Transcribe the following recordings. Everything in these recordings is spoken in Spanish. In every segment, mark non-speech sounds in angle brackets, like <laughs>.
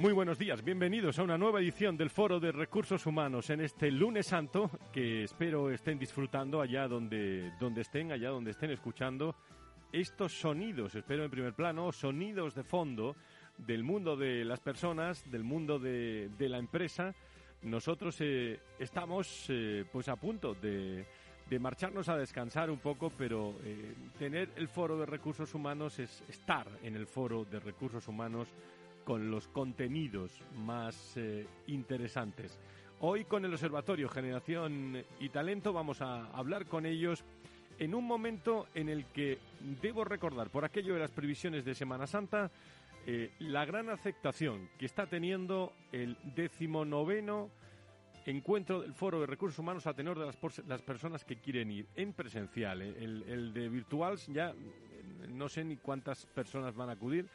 Muy buenos días, bienvenidos a una nueva edición del Foro de Recursos Humanos en este lunes santo que espero estén disfrutando allá donde, donde estén, allá donde estén escuchando estos sonidos, espero en primer plano, sonidos de fondo del mundo de las personas, del mundo de, de la empresa. Nosotros eh, estamos eh, pues a punto de, de marcharnos a descansar un poco, pero eh, tener el foro de recursos humanos es estar en el foro de recursos humanos con los contenidos más eh, interesantes. Hoy con el Observatorio Generación y Talento vamos a hablar con ellos en un momento en el que debo recordar, por aquello de las previsiones de Semana Santa, eh, la gran aceptación que está teniendo el decimonoveno encuentro del Foro de Recursos Humanos a tenor de las, las personas que quieren ir en presencial. El, el de virtuals ya no sé ni cuántas personas van a acudir,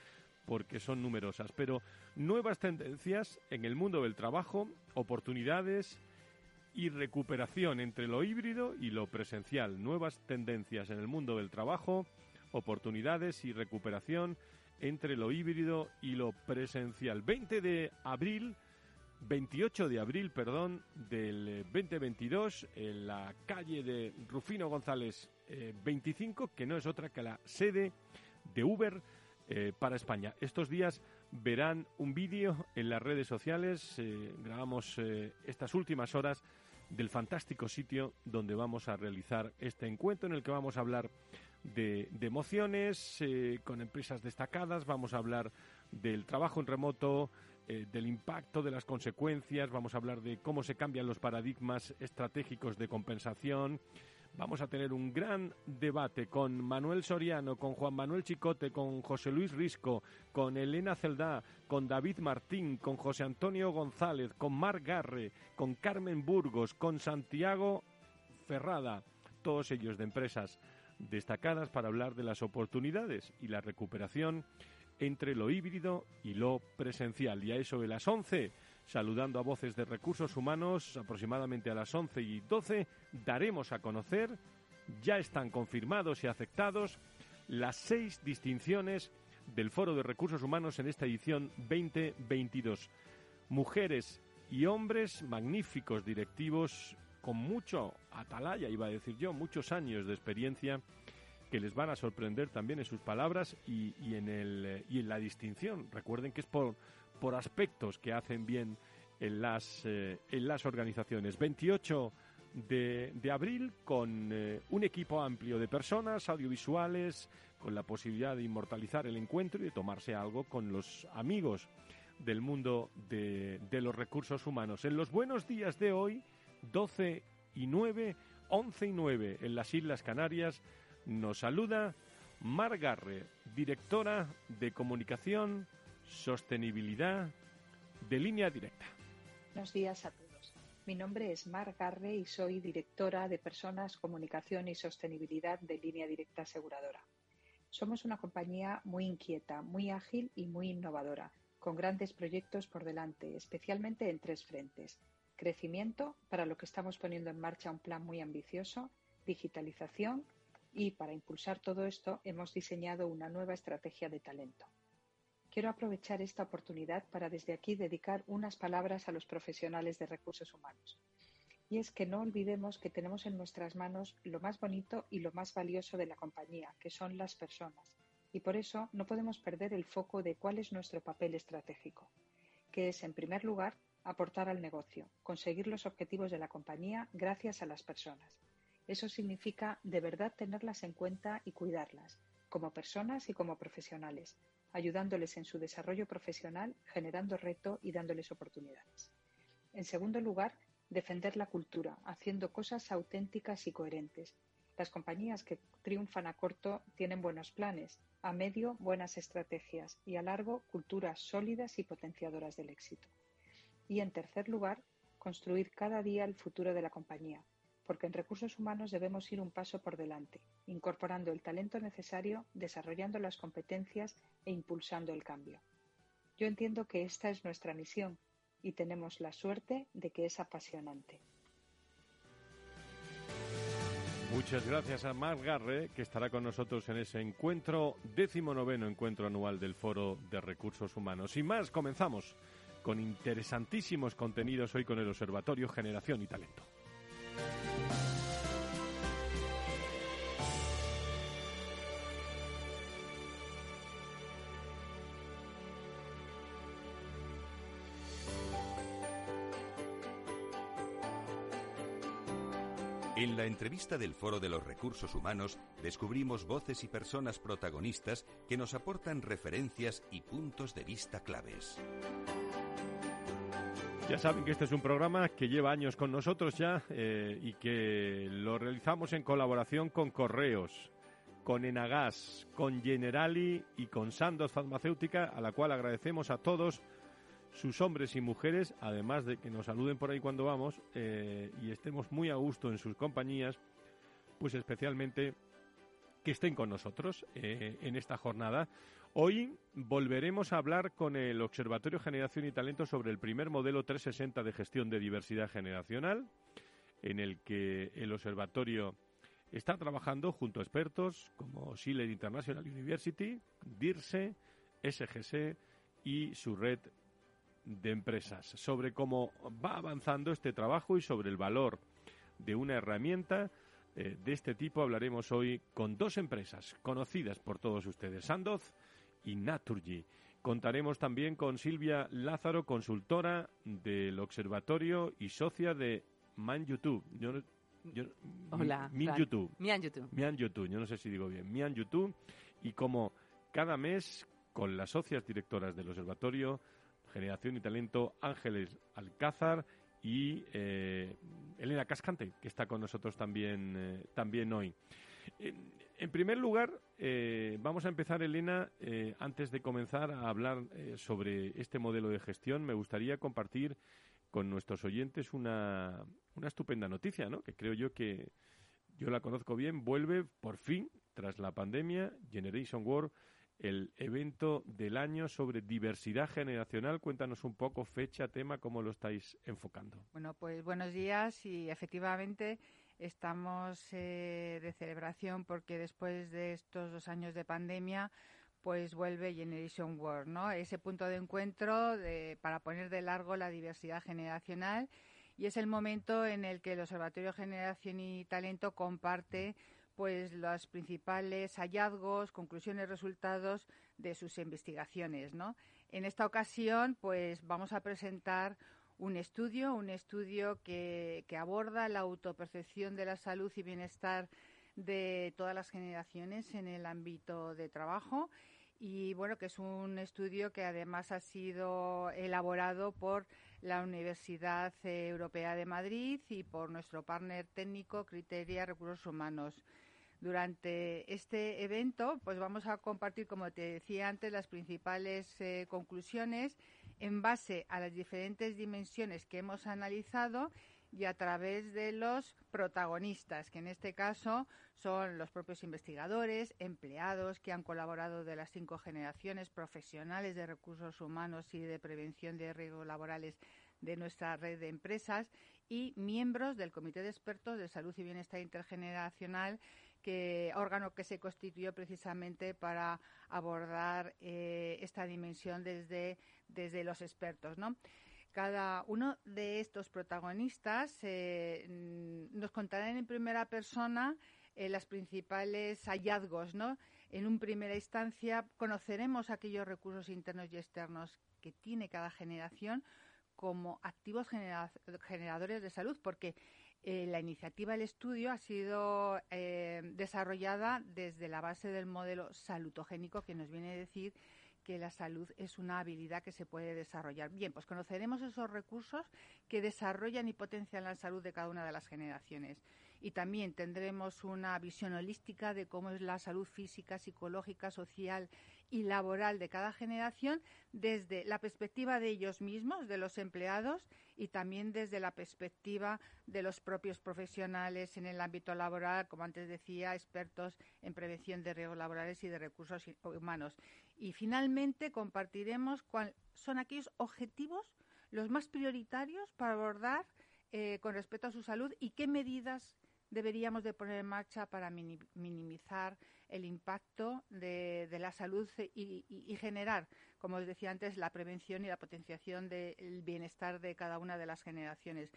porque son numerosas, pero nuevas tendencias en el mundo del trabajo, oportunidades y recuperación entre lo híbrido y lo presencial, nuevas tendencias en el mundo del trabajo, oportunidades y recuperación entre lo híbrido y lo presencial. 20 de abril 28 de abril, perdón, del 2022 en la calle de Rufino González 25, que no es otra que la sede de Uber eh, para España. Estos días verán un vídeo en las redes sociales. Eh, grabamos eh, estas últimas horas del fantástico sitio donde vamos a realizar este encuentro en el que vamos a hablar de, de emociones con empresas destacadas, vamos a hablar del trabajo en remoto, del impacto, de las consecuencias, vamos a hablar de cómo se cambian los paradigmas estratégicos de compensación, Vamos a tener un gran debate con Manuel Soriano, con Juan Manuel Chicote, con José Luis Risco, con Elena Celdá, con David Martín, con José Antonio González, con Mar Garre, con Carmen Burgos, con Santiago Ferrada, todos ellos de empresas destacadas para hablar de las oportunidades y la recuperación entre lo híbrido y lo presencial. Y a eso de las 11 saludando a voces de recursos humanos, aproximadamente a las 11 y 12, daremos a conocer, ya están confirmados y aceptados, las seis distinciones del Foro de Recursos Humanos en esta edición 2022. Mujeres y hombres magníficos directivos con mucho atalaya, iba a decir yo, muchos años de experiencia que les van a sorprender también en sus palabras y, en, el, y en la distinción. Recuerden que es por, por aspectos que hacen bien en las, eh, en las organizaciones. 28 de, de abril con eh, un equipo amplio de personas, audiovisuales, con la posibilidad de inmortalizar el encuentro y de tomarse algo con los amigos del mundo de, de los recursos humanos. En los buenos días de hoy, 12 y 9, 11 y 9 en las Islas Canarias, nos saluda Margarre, directora de comunicación Sostenibilidad de línea directa. Buenos días a todos. Mi nombre es Mar Garre y soy directora de Personas, Comunicación y Sostenibilidad de Línea Directa Aseguradora. Somos una compañía muy inquieta, muy ágil y muy innovadora, con grandes proyectos por delante, especialmente en tres frentes. Crecimiento, para lo que estamos poniendo en marcha un plan muy ambicioso, digitalización y para impulsar todo esto hemos diseñado una nueva estrategia de talento. Quiero aprovechar esta oportunidad para desde aquí dedicar unas palabras a los profesionales de recursos humanos. Y es que no olvidemos que tenemos en nuestras manos lo más bonito y lo más valioso de la compañía, que son las personas. Y por eso no podemos perder el foco de cuál es nuestro papel estratégico, que es, en primer lugar, aportar al negocio, conseguir los objetivos de la compañía gracias a las personas. Eso significa de verdad tenerlas en cuenta y cuidarlas, como personas y como profesionales, ayudándoles en su desarrollo profesional, generando reto y dándoles oportunidades. En segundo lugar, defender la cultura, haciendo cosas auténticas y coherentes. Las compañías que triunfan a corto tienen buenos planes, a medio buenas estrategias y a largo culturas sólidas y potenciadoras del éxito. Y en tercer lugar, construir cada día el futuro de la compañía, porque en recursos humanos debemos ir un paso por delante, incorporando el talento necesario, desarrollando las competencias e impulsando el cambio. Yo entiendo que esta es nuestra misión y tenemos la suerte de que es apasionante. Muchas gracias a Marc Garre, que estará con nosotros en ese encuentro, décimo noveno encuentro anual del Foro de Recursos Humanos. Sin más, comenzamos con interesantísimos contenidos hoy con el Observatorio Generación y Talento. Entrevista del Foro de los Recursos Humanos descubrimos voces y personas protagonistas que nos aportan referencias y puntos de vista claves. Ya saben que este es un programa que lleva años con nosotros ya eh, y que lo realizamos en colaboración con Correos, con Enagas, con Generali y con Sandoz Farmacéutica, a la cual agradecemos a todos sus hombres y mujeres, además de que nos saluden por ahí cuando vamos eh, y estemos muy a gusto en sus compañías, pues especialmente que estén con nosotros eh, en esta jornada. Hoy volveremos a hablar con el Observatorio Generación y Talento sobre el primer modelo 360 de gestión de diversidad generacional, en el que el observatorio está trabajando junto a expertos como Schiller International University, DIRSE, SGC y su red de empresas, sobre cómo va avanzando este trabajo y sobre el valor de una herramienta eh, de este tipo hablaremos hoy con dos empresas conocidas por todos ustedes, Sandoz y Naturgy. Contaremos también con Silvia Lázaro, consultora del observatorio y socia de Man YouTube. Hola. Mian YouTube. Mian YouTube. Mian YouTube. Yo no sé si digo bien. Mian YouTube. Y como cada mes, con las socias directoras del observatorio, Generación y Talento Ángeles Alcázar y eh, Elena Cascante, que está con nosotros también, eh, también hoy. En, primer lugar, eh, vamos a empezar, Elena, antes de comenzar a hablar sobre este modelo de gestión, me gustaría compartir con nuestros oyentes una, una estupenda noticia, ¿no? que creo yo que yo la conozco bien, vuelve por fin, tras la pandemia, Generation World el evento del año sobre diversidad generacional. Cuéntanos un poco fecha, tema, cómo lo estáis enfocando. Bueno, pues buenos días y efectivamente estamos eh, de celebración porque después de estos dos años de pandemia pues vuelve Generation World, ¿no? Ese punto de encuentro para poner de largo la diversidad generacional y es el momento en el que el Observatorio Generación y Talento comparte pues los principales hallazgos, conclusiones, resultados de sus investigaciones, ¿no? En esta ocasión, pues vamos a presentar un estudio, un estudio que, que aborda la autopercepción de la salud y bienestar de todas las generaciones en el ámbito de trabajo y bueno, que es un estudio que además ha sido elaborado por la Universidad Europea de Madrid y por nuestro partner técnico Criteria Recursos Humanos. Durante este evento, pues vamos a compartir, como te decía antes, las principales eh, conclusiones en base a las diferentes dimensiones que hemos analizado y a través de los protagonistas, que en este caso son los propios investigadores, empleados que han colaborado de las cinco generaciones, profesionales de recursos humanos y de prevención de riesgos laborales de nuestra red de empresas y miembros del Comité de Expertos de Salud y Bienestar Intergeneracional que, órgano que se constituyó precisamente para abordar eh, esta dimensión desde, desde los expertos, ¿no? Cada uno de estos protagonistas eh, nos contarán en primera persona eh, los principales hallazgos, ¿no? En una primera instancia conoceremos aquellos recursos internos y externos que tiene cada generación, como activos generadores de salud, porque eh, la iniciativa del estudio ha sido eh, desarrollada desde la base del modelo salutogénico que nos viene a decir que la salud es una habilidad que se puede desarrollar. Bien, pues conoceremos esos recursos que desarrollan y potencian la salud de cada una de las generaciones. Y también tendremos una visión holística de cómo es la salud física, psicológica, social y laboral de cada generación desde la perspectiva de ellos mismos, de los empleados, y también desde la perspectiva de los propios profesionales en el ámbito laboral, como antes decía, expertos en prevención de riesgos laborales y de recursos humanos. Y finalmente compartiremos cuáles son aquellos objetivos los más prioritarios para abordar eh, con respecto a su salud y qué medidas deberíamos de poner en marcha para minimizar el impacto de, la salud y, generar, como os decía antes, la prevención y la potenciación del bienestar de cada una de las generaciones.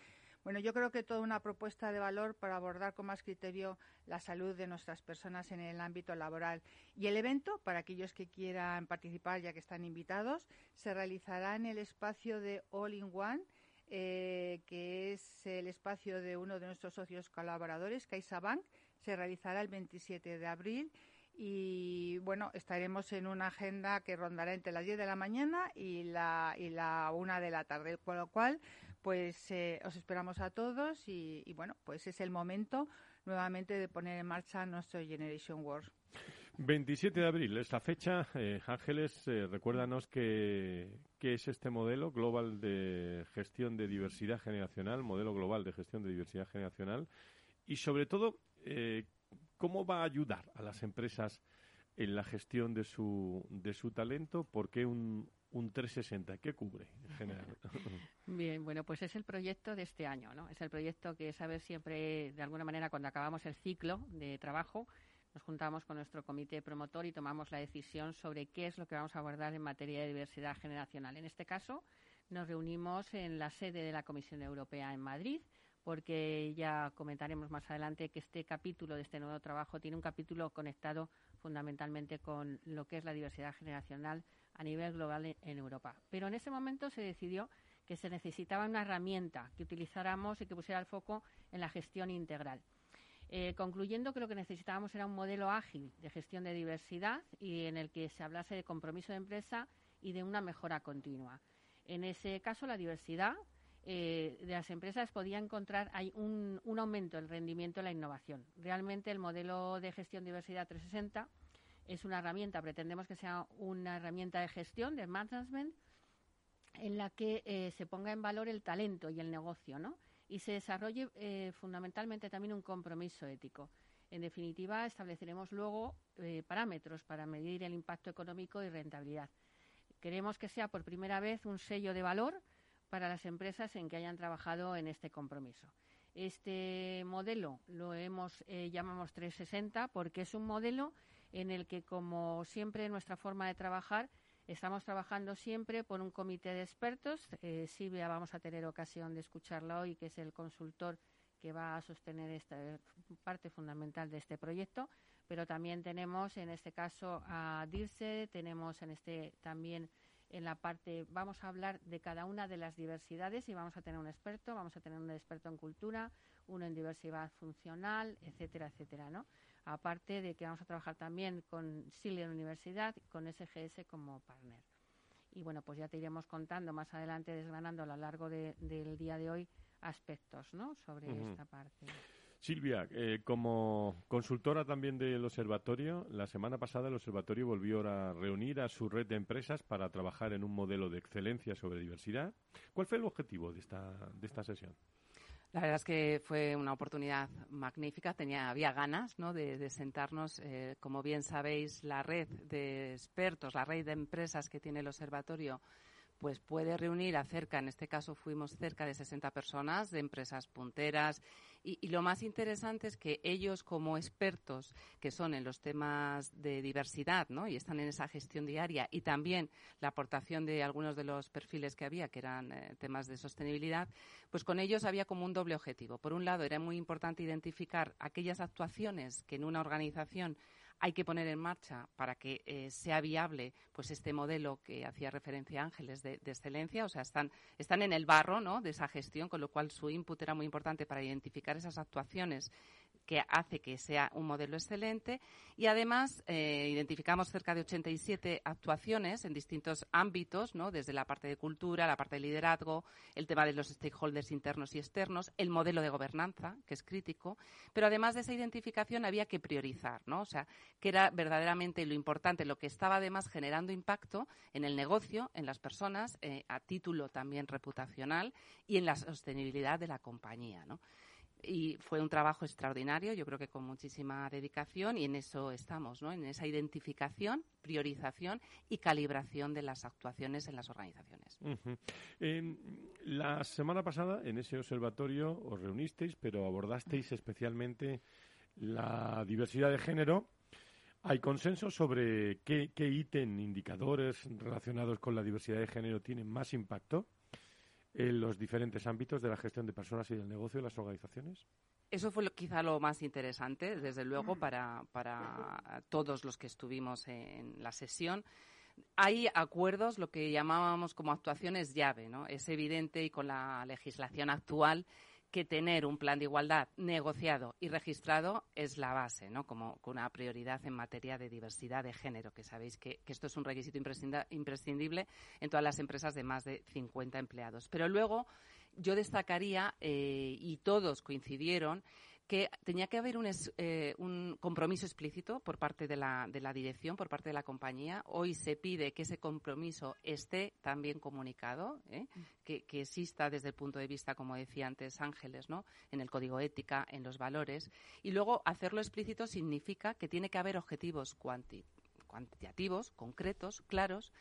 Bueno, yo creo que toda una propuesta de valor para abordar con más criterio la salud de nuestras personas en el ámbito laboral. Y el evento, para aquellos que quieran participar, ya que están invitados, se realizará en el espacio de All in One eh, que es el espacio de uno de nuestros socios colaboradores, CaixaBank. Se realizará el 27 de abril y bueno, estaremos en una agenda que rondará entre las 10 de la mañana y la, y la 1 de la tarde, con lo cual pues eh, os esperamos a todos y, y, bueno, pues es el momento nuevamente de poner en marcha nuestro Generation Wars. 27 de abril, esta fecha. Eh, Ángeles, eh, recuérdanos qué es este modelo global de gestión de diversidad generacional, modelo global de gestión de diversidad generacional, y sobre todo, eh, cómo va a ayudar a las empresas en la gestión de su, de su talento, por qué un, un 360, ¿qué cubre en general? <laughs> Bien, bueno, pues es el proyecto de este año, ¿no? Es el proyecto que, sabes, siempre, de alguna manera, cuando acabamos el ciclo de trabajo, nos juntamos con nuestro comité promotor y tomamos la decisión sobre qué es lo que vamos a abordar en materia de diversidad generacional. En este caso, nos reunimos en la sede de la Comisión Europea en Madrid, porque ya comentaremos más adelante que este capítulo de este nuevo trabajo tiene un capítulo conectado fundamentalmente con lo que es la diversidad generacional a nivel global en Europa. Pero en ese momento se decidió que se necesitaba una herramienta que utilizáramos y que pusiera el foco en la gestión integral. Eh, concluyendo que lo que necesitábamos era un modelo ágil de gestión de diversidad y en el que se hablase de compromiso de empresa y de una mejora continua. En ese caso, la diversidad eh, de las empresas podía encontrar un, un aumento del rendimiento en la innovación. Realmente el modelo de gestión diversidad 360 es una herramienta, pretendemos que sea una herramienta de gestión, de management, en la que eh, se ponga en valor el talento y el negocio, ¿no? Y se desarrolle eh, fundamentalmente también un compromiso ético. En definitiva, estableceremos luego eh, parámetros para medir el impacto económico y rentabilidad. Queremos que sea por primera vez un sello de valor para las empresas en que hayan trabajado en este compromiso. Este modelo lo hemos eh, llamamos 360 porque es un modelo en el que, como siempre, nuestra forma de trabajar Estamos trabajando siempre por un comité de expertos. Eh, Silvia, vamos a tener ocasión de escucharla hoy, que es el consultor que va a sostener esta parte fundamental de este proyecto. Pero también tenemos, en este caso, a DIRSE, tenemos en este también en la parte, vamos a hablar de cada una de las diversidades y vamos a tener un experto, vamos a tener un experto en cultura, uno en diversidad funcional, etcétera, etcétera, ¿no? Aparte de que vamos a trabajar también con Silver Universidad y con SGS como partner. Y bueno, pues ya te iremos contando más adelante, desgranando a lo largo del día de hoy aspectos ¿no? sobre esta parte. Silvia, eh, como consultora también del observatorio, la semana pasada el observatorio volvió a reunir a su red de empresas para trabajar en un modelo de excelencia sobre diversidad. ¿Cuál fue el objetivo de esta, de esta sesión? La verdad es que fue una oportunidad magnífica. Tenía, había ganas de, sentarnos. Eh, como bien sabéis, la red de expertos, la red de empresas que tiene el observatorio pues puede reunir a cerca, en este caso fuimos cerca de 60 personas de empresas punteras y, lo más interesante es que ellos como expertos que son en los temas de diversidad ¿no? y están en esa gestión diaria y también la aportación de algunos de los perfiles que había que eran eh, temas de sostenibilidad, pues con ellos había como un doble objetivo. Por un lado era muy importante identificar aquellas actuaciones que en una organización hay que poner en marcha para que eh, sea viable pues este modelo que hacía referencia Ángeles de, excelencia, o sea, están, están en el barro ¿no? de esa gestión, con lo cual su input era muy importante para identificar esas actuaciones que hace que sea un modelo excelente y además eh, identificamos cerca de 87 actuaciones en distintos ámbitos, ¿no? desde la parte de cultura, la parte de liderazgo, el tema de los stakeholders internos y externos, el modelo de gobernanza, que es crítico, pero además de esa identificación había que priorizar, ¿no? o sea, que era verdaderamente lo importante, lo que estaba además generando impacto en el negocio, en las personas, eh, a título también reputacional y en la sostenibilidad de la compañía. ¿no? Y fue un trabajo extraordinario, yo creo que con muchísima dedicación y en eso estamos, ¿no? En esa identificación, priorización y calibración de las actuaciones en las organizaciones. la semana pasada en ese observatorio os reunisteis, pero abordasteis especialmente la diversidad de género. ¿Hay consenso sobre qué, qué ítem, indicadores relacionados con la diversidad de género tienen más impacto? En los diferentes ámbitos de la gestión de personas y del negocio de las organizaciones? Eso fue quizá lo más interesante, desde luego, para, para todos los que estuvimos en la sesión. Hay acuerdos, lo que llamábamos como actuaciones llave, ¿no? Es evidente y con la legislación actual que tener un plan de igualdad negociado y registrado es la base, ¿no? Como una prioridad en materia de diversidad de género, que sabéis que, esto es un requisito imprescindible en todas las empresas de más de 50 empleados. Pero luego yo destacaría, eh, y todos coincidieron, que tenía que haber un, eh, un compromiso explícito por parte de la, de la, dirección, por parte de la compañía. Hoy se pide que ese compromiso esté también comunicado, ¿eh? mm. que, que, exista desde el punto de vista, como decía antes Ángeles, ¿no? en el código ética, en los valores. Y luego hacerlo explícito significa que tiene que haber objetivos cuantitativos, concretos, claros,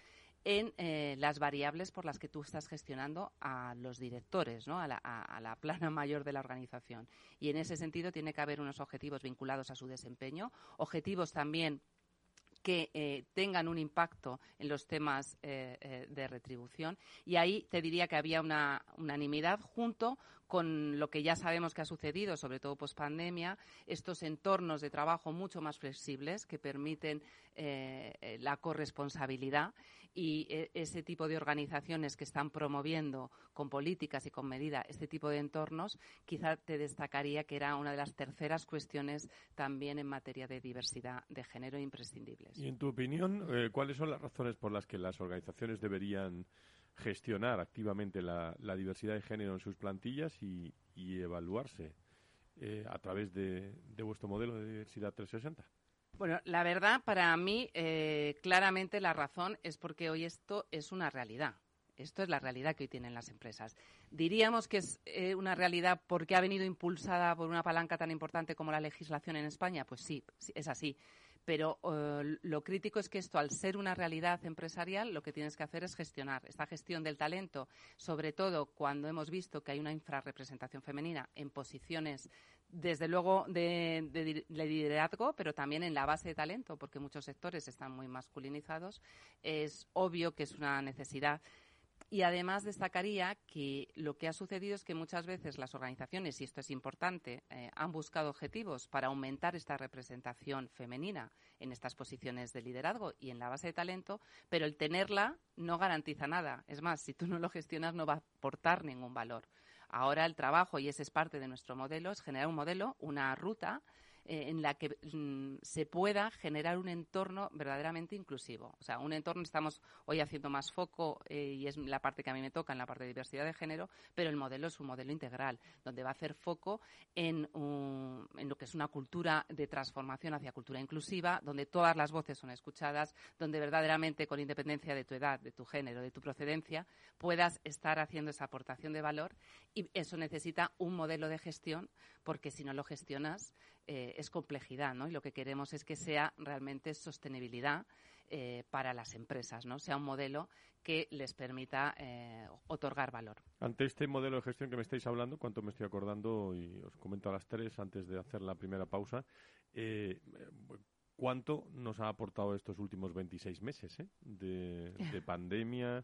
en eh, las variables por las que tú estás gestionando a los directores, ¿no? a, la, plana mayor de la organización. Y en ese sentido tiene que haber unos objetivos vinculados a su desempeño, objetivos también que eh, tengan un impacto en los temas eh, de retribución. Y ahí te diría que había una unanimidad junto con lo que ya sabemos que ha sucedido, sobre todo post pandemia, estos entornos de trabajo mucho más flexibles que permiten la corresponsabilidad y e, ese tipo de organizaciones que están promoviendo con políticas y con medidas este tipo de entornos, quizá te destacaría que era una de las terceras cuestiones también en materia de diversidad de género imprescindibles. Y en tu opinión, eh, ¿cuáles son las razones por las que las organizaciones deberían gestionar activamente la, diversidad de género en sus plantillas y, evaluarse eh, a través de vuestro modelo de diversidad 360? Bueno, la verdad, para mí, eh, claramente la razón es porque hoy esto es una realidad. Esto es la realidad que hoy tienen las empresas. Diríamos que es eh, una realidad porque ha venido impulsada por una palanca tan importante como la legislación en España. Pues sí, es así. Pero eh, lo crítico es que esto, al ser una realidad empresarial, lo que tienes que hacer es gestionar esta gestión del talento, sobre todo cuando hemos visto que hay una infrarrepresentación femenina en posiciones desde luego de, liderazgo, pero también en la base de talento, porque muchos sectores están muy masculinizados, es obvio que es una necesidad. Y además destacaría que lo que ha sucedido es que muchas veces las organizaciones, y esto es importante, eh, han buscado objetivos para aumentar esta representación femenina en estas posiciones de liderazgo y en la base de talento, pero el tenerla no garantiza nada. Es más, si tú no lo gestionas no va a aportar ningún valor. Ahora el trabajo, y ese es parte de nuestro modelo, es generar un modelo, una ruta eh, en la que mm, se pueda generar un entorno verdaderamente inclusivo. O sea, un entorno, estamos hoy haciendo más foco eh, y es la parte que a mí me toca en la parte de diversidad de género, pero el modelo es un modelo integral, donde va a hacer foco en, en lo que es una cultura de transformación hacia cultura inclusiva, donde todas las voces son escuchadas, donde verdaderamente, con independencia de tu edad, de tu género, de tu procedencia, puedas estar haciendo esa aportación de valor y eso necesita un modelo de gestión, porque si no lo gestionas, eh, es complejidad, ¿no? Y lo que queremos es que sea realmente sostenibilidad eh, para las empresas, ¿no? Sea un modelo que les permita eh, otorgar valor. Ante este modelo de gestión que me estáis hablando, cuánto me estoy acordando, y os comento a las tres antes de hacer la primera pausa, ¿cuánto nos ha aportado estos últimos 26 meses de, de <laughs> pandemia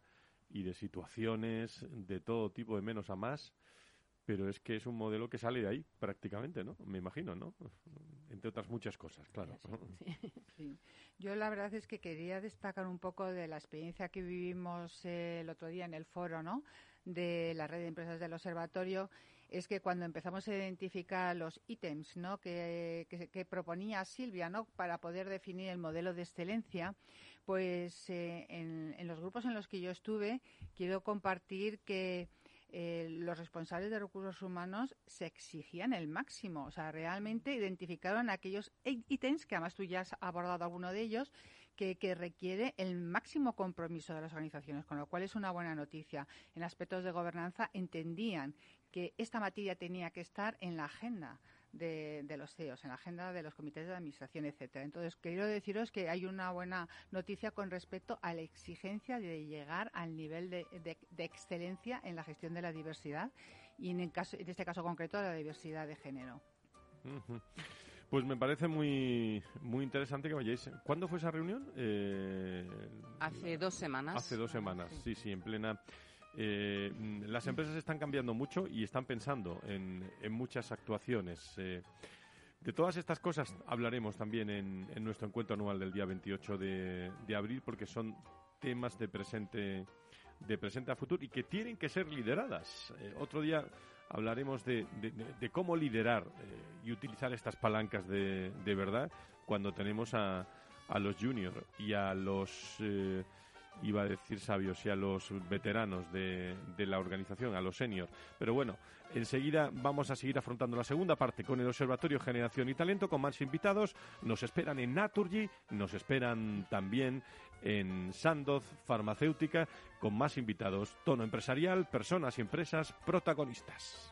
y de situaciones de todo tipo, de menos a más? Pero es que es un modelo que sale de ahí prácticamente, ¿no? Me imagino, ¿no? entre otras muchas cosas, claro. <laughs> Yo la verdad es que quería destacar un poco de la experiencia que vivimos eh, el otro día en el foro, ¿no? De la red de empresas del observatorio es que cuando empezamos a identificar los ítems ¿no? que, proponía Silvia ¿no? para poder definir el modelo de excelencia, pues eh, en, los grupos en los que yo estuve, quiero compartir que eh, los responsables de recursos humanos se exigían el máximo. O sea, realmente identificaron aquellos ítems, que además tú ya has abordado alguno de ellos, que, que, requiere el máximo compromiso de las organizaciones, con lo cual es una buena noticia. En aspectos de gobernanza entendían que esta materia tenía que estar en la agenda de, los CEOs, en la agenda de los comités de administración, etcétera. Entonces, quiero deciros que hay una buena noticia con respecto a la exigencia de llegar al nivel de, excelencia en la gestión de la diversidad y, en, este caso concreto, a la diversidad de género. Pues me parece muy muy interesante que vayáis. ¿Cuándo fue esa reunión? Eh, hace dos semanas. Hace dos semanas, sí, sí, en plena eh, las empresas están cambiando mucho y están pensando en, muchas actuaciones. Eh, de todas estas cosas hablaremos también en, nuestro encuentro anual del día 28 de, abril porque son temas de presente de presente a futuro y que tienen que ser lideradas. Eh, otro día hablaremos de, cómo liderar y utilizar estas palancas de, verdad cuando tenemos a, a los juniors y a los iba a decir sabios y a los veteranos de, de la organización, a los seniors. Pero bueno, enseguida vamos a seguir afrontando la segunda parte con el Observatorio Generación y Talento, con más invitados. Nos esperan en Naturgy, nos esperan también en Sandoz Farmacéutica, con más invitados. Tono empresarial, personas y empresas protagonistas.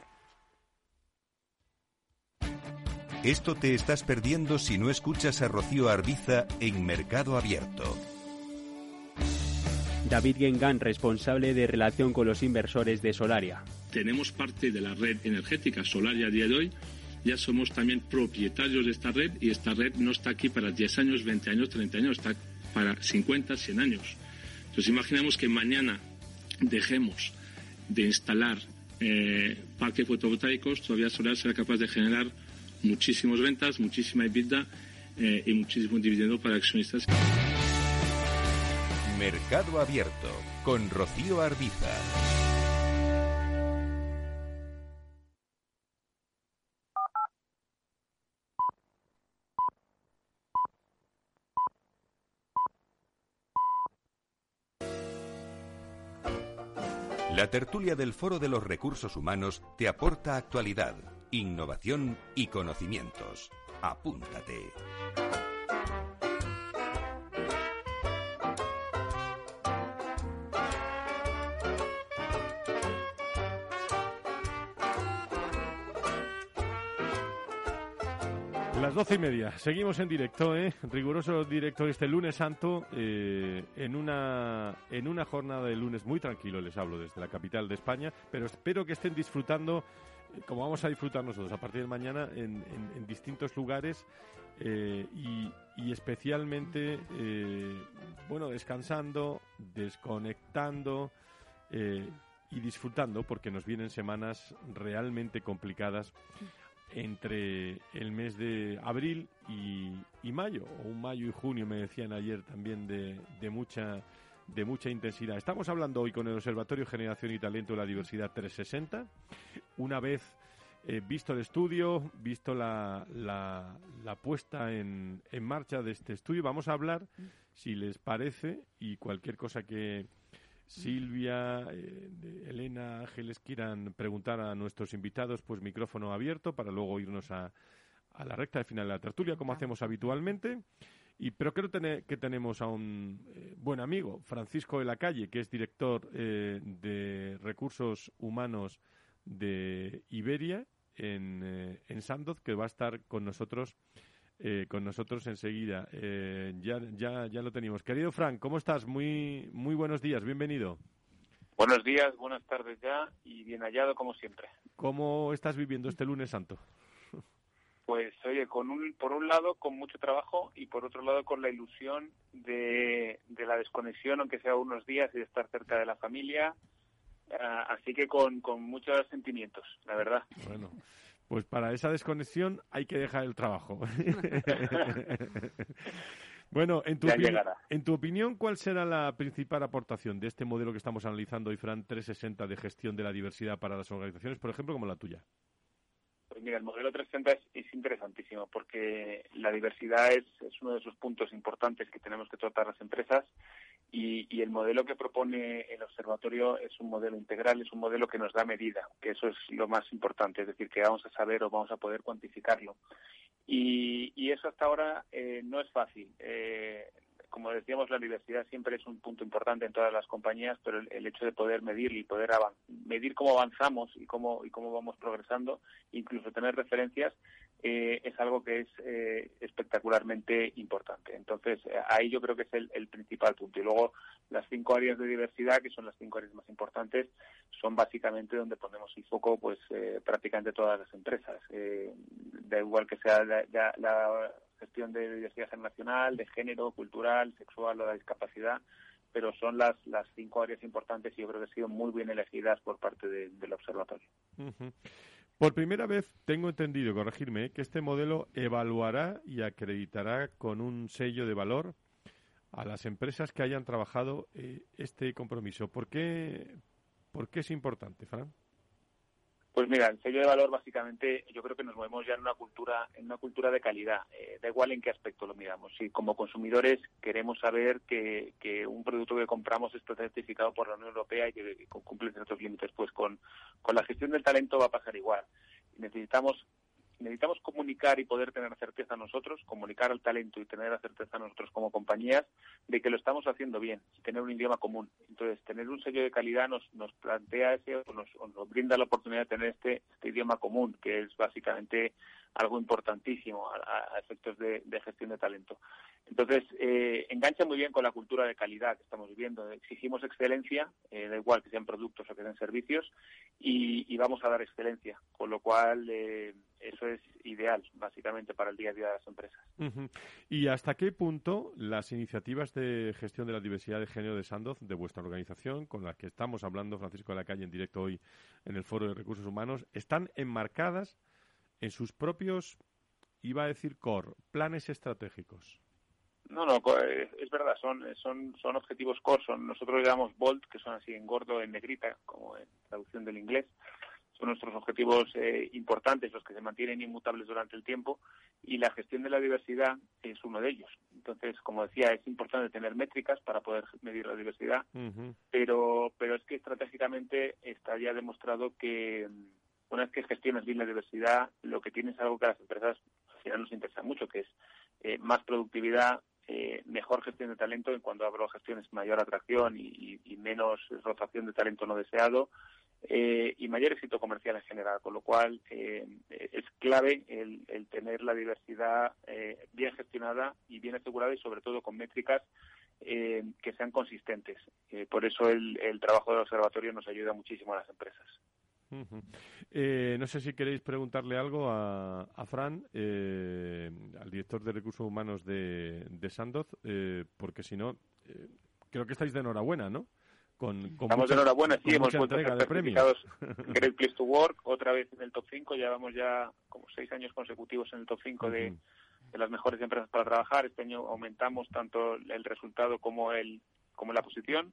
Esto te estás perdiendo si no escuchas a Rocío Arbiza en Mercado Abierto. David Gengan, responsable de relación con los inversores de Solaria. Tenemos parte de la red energética Solaria a día de hoy. Ya somos también propietarios de esta red y esta red no está aquí para 10 años, 20 años, 30 años, está para 50, 100 años. Entonces imaginemos que mañana dejemos de instalar eh, parques fotovoltaicos, todavía Solaria será capaz de generar muchísimas ventas, muchísima EBITDA eh, y muchísimo dividendo para accionistas. Mercado Abierto con Rocío Arbiza. La tertulia del Foro de los Recursos Humanos te aporta actualidad, innovación y conocimientos. Apúntate. Las doce y media, seguimos en directo, ¿eh? riguroso directo este lunes santo, eh, en, una, en una jornada de lunes muy tranquilo, les hablo desde la capital de España, pero espero que estén disfrutando, como vamos a disfrutar nosotros a partir de mañana, en, distintos lugares eh, y, especialmente, bueno, descansando, desconectando y disfrutando, porque nos vienen semanas realmente complicadas entre el mes de abril y, mayo, o un mayo y junio, me decían ayer también de, mucha de mucha intensidad. Estamos hablando hoy con el Observatorio Generación y Talento de la Diversidad 360. Una vez eh, visto el estudio, visto la, la, la puesta en, en marcha de este estudio, vamos a hablar, si les parece, y cualquier cosa que, Silvia, eh, Elena, Ángeles quieran preguntar a nuestros invitados, pues micrófono abierto para luego irnos a, a la recta de final de la tertulia, como hacemos habitualmente. Y, pero creo que tenemos a un eh, buen amigo, Francisco de la Calle, que es director de recursos humanos de Iberia en, en Sandoz, que va a estar con nosotros eh, con nosotros enseguida. Eh, ya, ya, ya lo tenemos. Querido Frank, ¿cómo estás? Muy, muy buenos días, bienvenido. Buenos días, buenas tardes ya y bien hallado como siempre. ¿Cómo estás viviendo este lunes santo? <laughs> Pues oye, con un, por un lado con mucho trabajo y por otro lado con la ilusión de, de la desconexión, aunque sea unos días, y de estar cerca de la familia. Ah, así que con, con muchos sentimientos, la verdad. Bueno, pues para esa desconexión hay que dejar el trabajo. <laughs> bueno, en tu, en tu opinión, ¿cuál será la principal aportación de este modelo que estamos analizando hoy, Fran 360 de gestión de la diversidad para las organizaciones, por ejemplo, como la tuya? Pues mira, el modelo 360 es, interesantísimo porque la diversidad es, es, uno de esos puntos importantes que tenemos que tratar las empresas y, y, el modelo que propone el observatorio es un modelo integral, es un modelo que nos da medida, que eso es lo más importante, es decir, que vamos a saber o vamos a poder cuantificarlo. Y, y eso hasta ahora eh, no es fácil. Eh, como decíamos, la diversidad siempre es un punto importante en todas las compañías, pero el, hecho de poder medir y poder medir cómo avanzamos y cómo, y cómo vamos progresando, incluso tener referencias, eh, es algo que es eh, espectacularmente importante. Entonces, eh, ahí yo creo que es el, principal punto. Y luego, las cinco áreas de diversidad, que son las cinco áreas más importantes, son básicamente donde ponemos el foco pues prácticamente todas las empresas. da igual que sea la gestión de diversidad generacional, de género, cultural, sexual o de discapacidad, pero son las, las cinco áreas importantes y yo creo que han sido muy bien elegidas por parte del observatorio. Por primera vez tengo entendido, corregirme, que este modelo evaluará y acreditará con un sello de valor a las empresas que hayan trabajado eh, este compromiso. ¿Por qué, ¿Por qué es importante, Fran? Pues mira, el sello de valor básicamente yo creo que nos movemos ya en una cultura, en una cultura de calidad. Eh, da igual en qué aspecto lo miramos. Si como consumidores queremos saber que, que un producto que compramos está certificado por la Unión Europea y que, cumple ciertos límites, pues con, con la gestión del talento va a pasar igual. Necesitamos necesitamos comunicar y poder tener certeza nosotros, comunicar al talento y tener la certeza nosotros como compañías de que lo estamos haciendo bien y tener un idioma común. Entonces, tener un sello de calidad nos, nos plantea ese, o nos, brinda la oportunidad de tener este, este idioma común, que es básicamente algo importantísimo a, efectos de, gestión de talento. Entonces, eh, engancha muy bien con la cultura de calidad que estamos viviendo. Exigimos excelencia, eh, da igual que sean productos o que sean servicios, y, vamos a dar excelencia, con lo cual eh, eso es ideal, básicamente, para el día a día de las empresas. ¿Y hasta qué punto las iniciativas de gestión de la diversidad de género de Sandoz, de vuestra organización, con las que estamos hablando, Francisco de la Calle, en directo hoy en el Foro de Recursos Humanos, están enmarcadas en sus propios, iba a decir core, planes estratégicos. No, no, eh, es verdad, son, son, son objetivos core, son, nosotros le damos BOLT, que son así en gordo, en negrita, como en traducción del inglés, son nuestros objetivos eh, importantes, los que se mantienen inmutables durante el tiempo, y la gestión de la diversidad es uno de ellos. Entonces, como decía, es importante tener métricas para poder medir la diversidad, pero, pero es que estratégicamente está ya demostrado que una vez que gestionas bien la diversidad, lo que tienes es algo que a las empresas al final nos interesa mucho, que es eh, más productividad, eh, mejor gestión de talento, en cuando hablo de gestión es mayor atracción y, menos rotación de talento no deseado, eh, y mayor éxito comercial en general, con lo cual es clave el, tener la diversidad bien gestionada y bien asegurada y sobre todo con métricas que sean consistentes. por eso el, el trabajo del observatorio nos ayuda muchísimo a las empresas. Eh, no sé si queréis preguntarle algo a, Fran, eh, al director de recursos humanos de, Sandoz, eh, porque si no, creo que estáis de enhorabuena, ¿no? Con, Estamos de enhorabuena, sí, hemos vuelto a ser certificados <laughs> Great Place to Work, otra vez en el top 5, llevamos ya como seis años consecutivos en el top 5 de, de las mejores empresas para trabajar. Este año aumentamos tanto el resultado como, el, como la posición.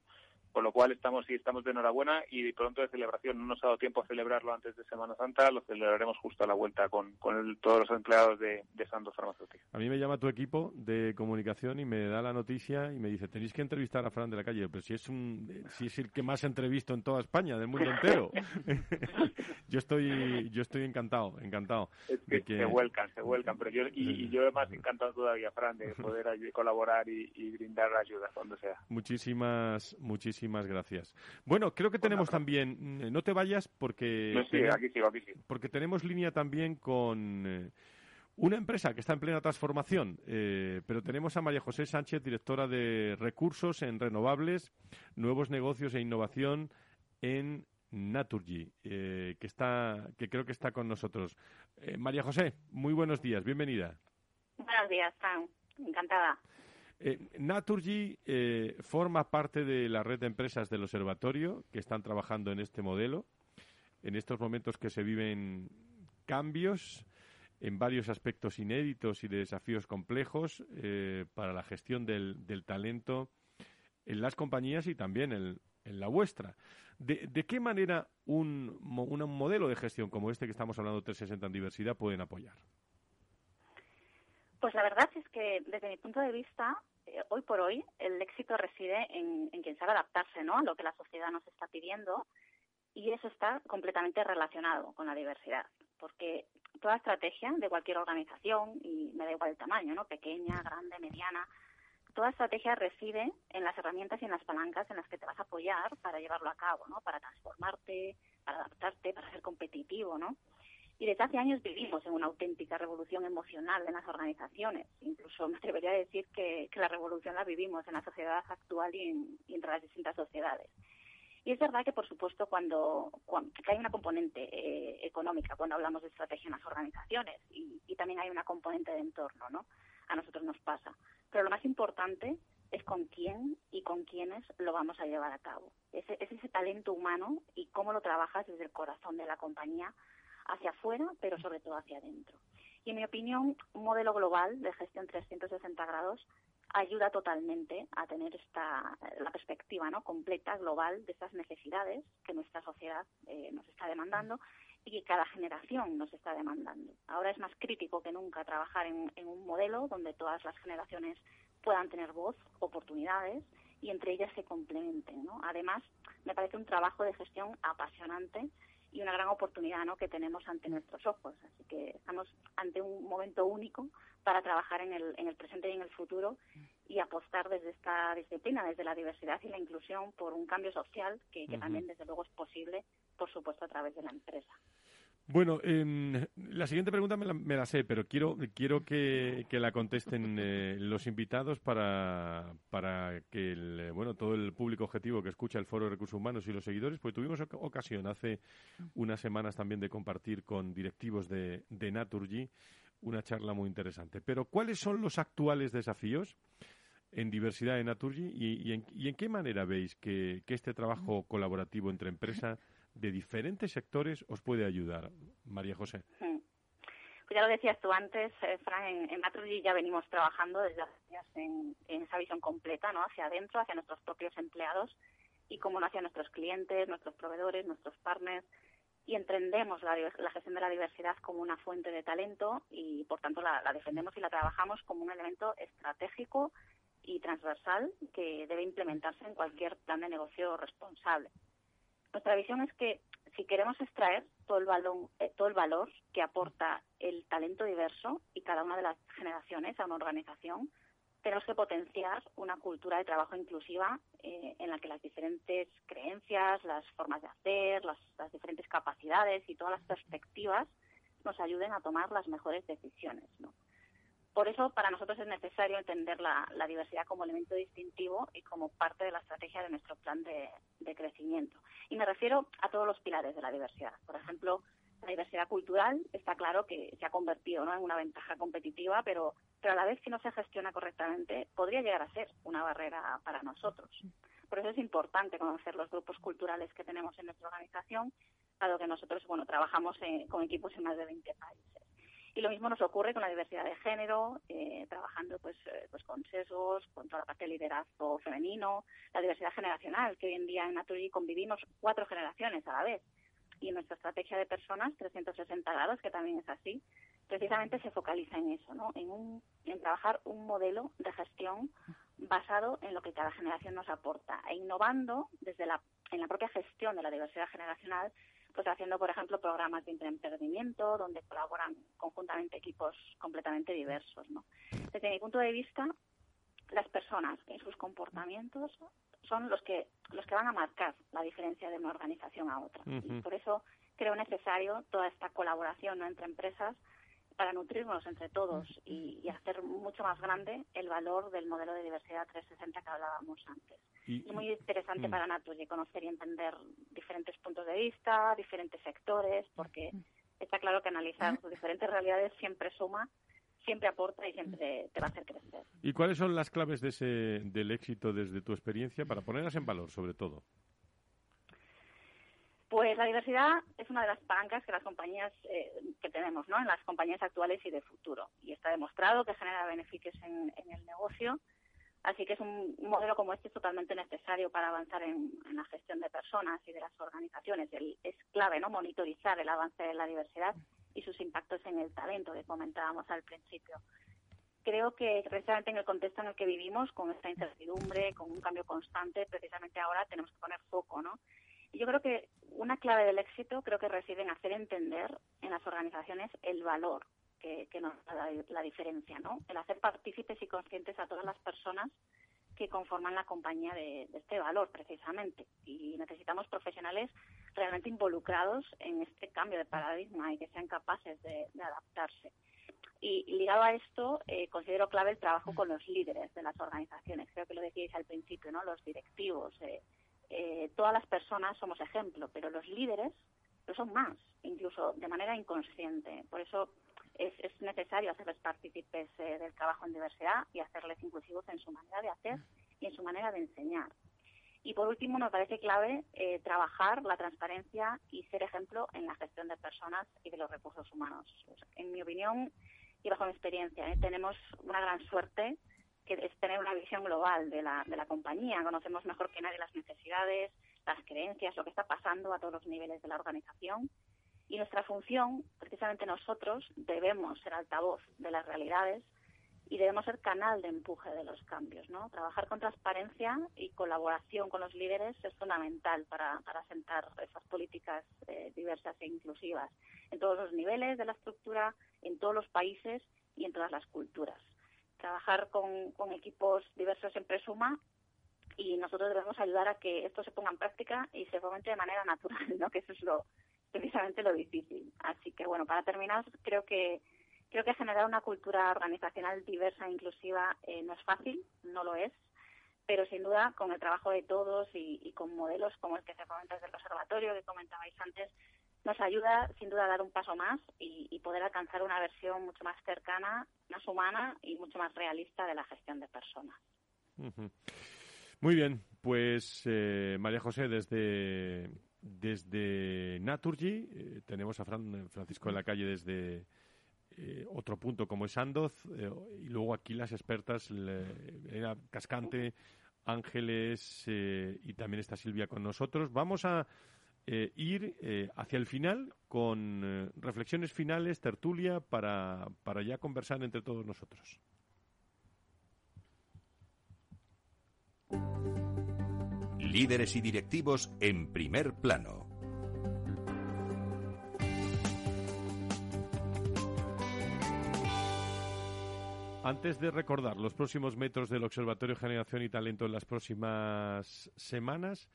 Con lo cual estamos sí estamos de enhorabuena y pronto de celebración. No nos ha dado tiempo a celebrarlo antes de Semana Santa, lo celebraremos justo a la vuelta con, con todos los empleados de, de Santos Farmacéutica. A mí me llama tu equipo de comunicación y me da la noticia y me dice, tenéis que entrevistar a Fran de la calle, pero si es un si es el que más entrevisto en toda España, del mundo entero. <laughs> <laughs> yo estoy yo estoy encantado, encantado. que, se vuelcan, se vuelcan, pero yo y, yo más <laughs> encantado todavía, Fran, de poder colaborar y, y brindar ayuda cuando sea. Muchísimas muchísimas Muchísimas gracias. Bueno, creo que tenemos también, mm, no te vayas porque... Porque tenemos línea también con... Eh, una empresa que está en plena transformación, eh, pero tenemos a María José Sánchez, directora de recursos en renovables, nuevos negocios e innovación en Naturgy, eh, que está, que creo que está con nosotros. María José, muy buenos días, bienvenida. Buenos días, Fran, encantada. Eh, Naturgy eh, forma parte de la red de empresas del observatorio que están trabajando en este modelo. En estos momentos que se viven cambios en varios aspectos inéditos y de desafíos complejos eh, para la gestión del, talento en las compañías y también en, la vuestra. ¿De, qué manera un, un modelo de gestión como este que estamos hablando 360 en diversidad pueden apoyar? Pues la verdad es que desde mi punto de vista, eh, hoy por hoy el éxito reside en, quien sabe adaptarse ¿no? a lo que la sociedad nos está pidiendo y eso está completamente relacionado con la diversidad, porque toda estrategia de cualquier organización, y me da igual el tamaño, ¿no? pequeña, grande, mediana, toda estrategia reside en las herramientas y en las palancas en las que te vas a apoyar para llevarlo a cabo, ¿no? para transformarte, para adaptarte, para ser competitivo, ¿no? Y desde hace años vivimos en una auténtica revolución emocional en las organizaciones. Incluso me atrevería a decir que, la revolución la vivimos en la sociedad actual y, entre las distintas sociedades. Y es verdad que, por supuesto, cuando, hay una componente eh, económica cuando hablamos de estrategia en las organizaciones y, también hay una componente de entorno, ¿no? A nosotros nos pasa. Pero lo más importante es con quién y con quiénes lo vamos a llevar a cabo. es ese talento humano y cómo lo trabajas desde el corazón de la compañía hacia afuera, pero sobre todo hacia adentro. Y en mi opinión, un modelo global de gestión 360 grados ayuda totalmente a tener esta la perspectiva no completa global de estas necesidades que nuestra sociedad eh, nos está demandando y que cada generación nos está demandando. Ahora es más crítico que nunca trabajar en, en un modelo donde todas las generaciones puedan tener voz, oportunidades y entre ellas se complementen. ¿no? Además, me parece un trabajo de gestión apasionante y una gran oportunidad ¿no? que tenemos ante nuestros ojos. Así que estamos ante un momento único para trabajar en el, en el presente y en el futuro y apostar desde esta disciplina, desde la diversidad y la inclusión, por un cambio social que, también, desde luego, es posible, por supuesto, a través de la empresa. Bueno, la siguiente pregunta me la, sé, pero quiero, quiero que, la contesten eh, los invitados para, para que el, bueno, todo el público objetivo que escucha el Foro de Recursos Humanos y los seguidores, pues tuvimos ocasión hace unas semanas también de compartir con directivos de, de Naturgy una charla muy interesante. Pero, ¿cuáles son los actuales desafíos? en diversidad de Naturgy y, en, y en qué manera veis que, que este trabajo colaborativo entre empresas de diferentes sectores os puede ayudar, María José? Pues ya lo decías tú antes, eh, Fran, en, en ya venimos trabajando desde hace años en, esa visión completa, ¿no? Hacia adentro, hacia nuestros propios empleados y como no hacia nuestros clientes, nuestros proveedores, nuestros partners. y entendemos la, gestión de la diversidad como una fuente de talento y, por tanto, la, defendemos y la trabajamos como un elemento estratégico y transversal que debe implementarse en cualquier plan de negocio responsable. Nuestra visión es que si queremos extraer todo el, valor, eh, todo el valor que aporta el talento diverso y cada una de las generaciones a una organización, tenemos que potenciar una cultura de trabajo inclusiva eh, en la que las diferentes creencias, las formas de hacer, las, diferentes capacidades y todas las perspectivas nos ayuden a tomar las mejores decisiones. Por eso, para nosotros es necesario entender la, diversidad como elemento distintivo y como parte de la estrategia de nuestro plan de, crecimiento. Y me refiero a todos los pilares de la diversidad. Por ejemplo, la diversidad cultural está claro que se ha convertido en una ventaja competitiva, pero pero a la vez si no se gestiona correctamente podría llegar a ser una barrera para nosotros. Por eso es importante conocer los grupos culturales que tenemos en nuestra organización, dado que nosotros bueno trabajamos eh, con equipos en más de 20 países. Y lo mismo nos ocurre con la diversidad de género, eh, trabajando pues, eh, pues con sesgos, con toda la parte de liderazgo femenino, la diversidad generacional, que hoy en día en Naturgy convivimos cuatro generaciones a la vez. Y nuestra estrategia de personas, 360 grados, que también es así, precisamente se focaliza en eso, ¿no? En, un, en trabajar un modelo de gestión basado en lo que cada generación nos aporta e innovando desde la, en la propia gestión de la diversidad generacional, pues haciendo, por ejemplo, programas de emprendimiento donde colaboran conjuntamente equipos completamente diversos, ¿no? Desde mi punto de vista, las personas en sus comportamientos son los que los que van a marcar la diferencia de una organización a otra. Y por eso creo necesario toda esta colaboración entre empresas para nutrirnos entre todos y, hacer mucho más grande el valor del modelo de diversidad 360 que hablábamos antes. Y, muy interesante mm. para Naturgy conocer y entender diferentes puntos de vista, diferentes sectores, porque está claro que analizar diferentes realidades siempre suma, siempre aporta y siempre te va a hacer crecer. ¿Y cuáles son las claves de ese, del éxito desde tu experiencia para ponerlas en valor, sobre todo? Pues la diversidad es una de las palancas que las compañías eh, que tenemos, ¿no? En las compañías actuales y de futuro. Y está demostrado que genera beneficios en, el negocio. Así que es un, modelo como este totalmente necesario para avanzar en, la gestión de personas y de las organizaciones. es clave, ¿no? Monitorizar el avance de la diversidad y sus impactos en el talento que comentábamos al principio. Creo que precisamente en el contexto en el que vivimos, con esta incertidumbre, con un cambio constante, precisamente ahora tenemos que poner foco, ¿no? Yo creo que una clave del éxito creo que reside en hacer entender en las organizaciones el valor que, nos da la, diferencia, ¿no? El hacer partícipes y conscientes a todas las personas que conforman la compañía de, este valor, precisamente. Y necesitamos profesionales realmente involucrados en este cambio de paradigma y que sean capaces de, adaptarse. Y, ligado a esto, eh, considero clave el trabajo con los líderes de las organizaciones. Creo que lo decíais al principio, ¿no? Los directivos, eh, eh, todas las personas somos ejemplo, pero los líderes lo son más, incluso de manera inconsciente. Por eso es, necesario hacerles partícipes eh, del trabajo en diversidad y hacerles inclusivos en su manera de hacer y en su manera de enseñar. Y por último, nos parece clave eh, trabajar la transparencia y ser ejemplo en la gestión de personas y de los recursos humanos. En mi opinión y bajo mi experiencia, tenemos una gran suerte que es tener una visión global de la, de la compañía. Conocemos mejor que nadie las necesidades, las creencias, lo que está pasando a todos los niveles de la organización. Y nuestra función, precisamente nosotros, debemos ser altavoz de las realidades y debemos ser canal de empuje de los cambios. ¿no? Trabajar con transparencia y colaboración con los líderes es fundamental para, para sentar esas políticas eh, diversas e inclusivas en todos los niveles de la estructura, en todos los países y en todas las culturas trabajar con, equipos diversos siempre suma y nosotros debemos ayudar a que esto se ponga en práctica y se fomente de manera natural, ¿no? Que eso es lo precisamente lo difícil. Así que bueno, para terminar, creo que creo que generar una cultura organizacional diversa e inclusiva eh, no es fácil, no lo es, pero sin duda con el trabajo de todos y, con modelos como el que se comenta desde el observatorio que comentabais antes, nos ayuda sin duda a dar un paso más y, poder alcanzar una versión mucho más cercana, más humana y mucho más realista de la gestión de personas. Muy bien, pues eh, María José, desde, desde Naturgy, eh, tenemos a Francisco en la calle desde eh, otro punto como es Andoz, y luego aquí las expertas, Cascante, Ángeles y también está Silvia con nosotros. Vamos a eh, ir eh, hacia el final con eh, reflexiones finales, tertulia, para, para ya conversar entre todos nosotros. Líderes y directivos en primer plano. Antes de recordar los próximos metros del Observatorio Generación y Talento en las próximas semanas,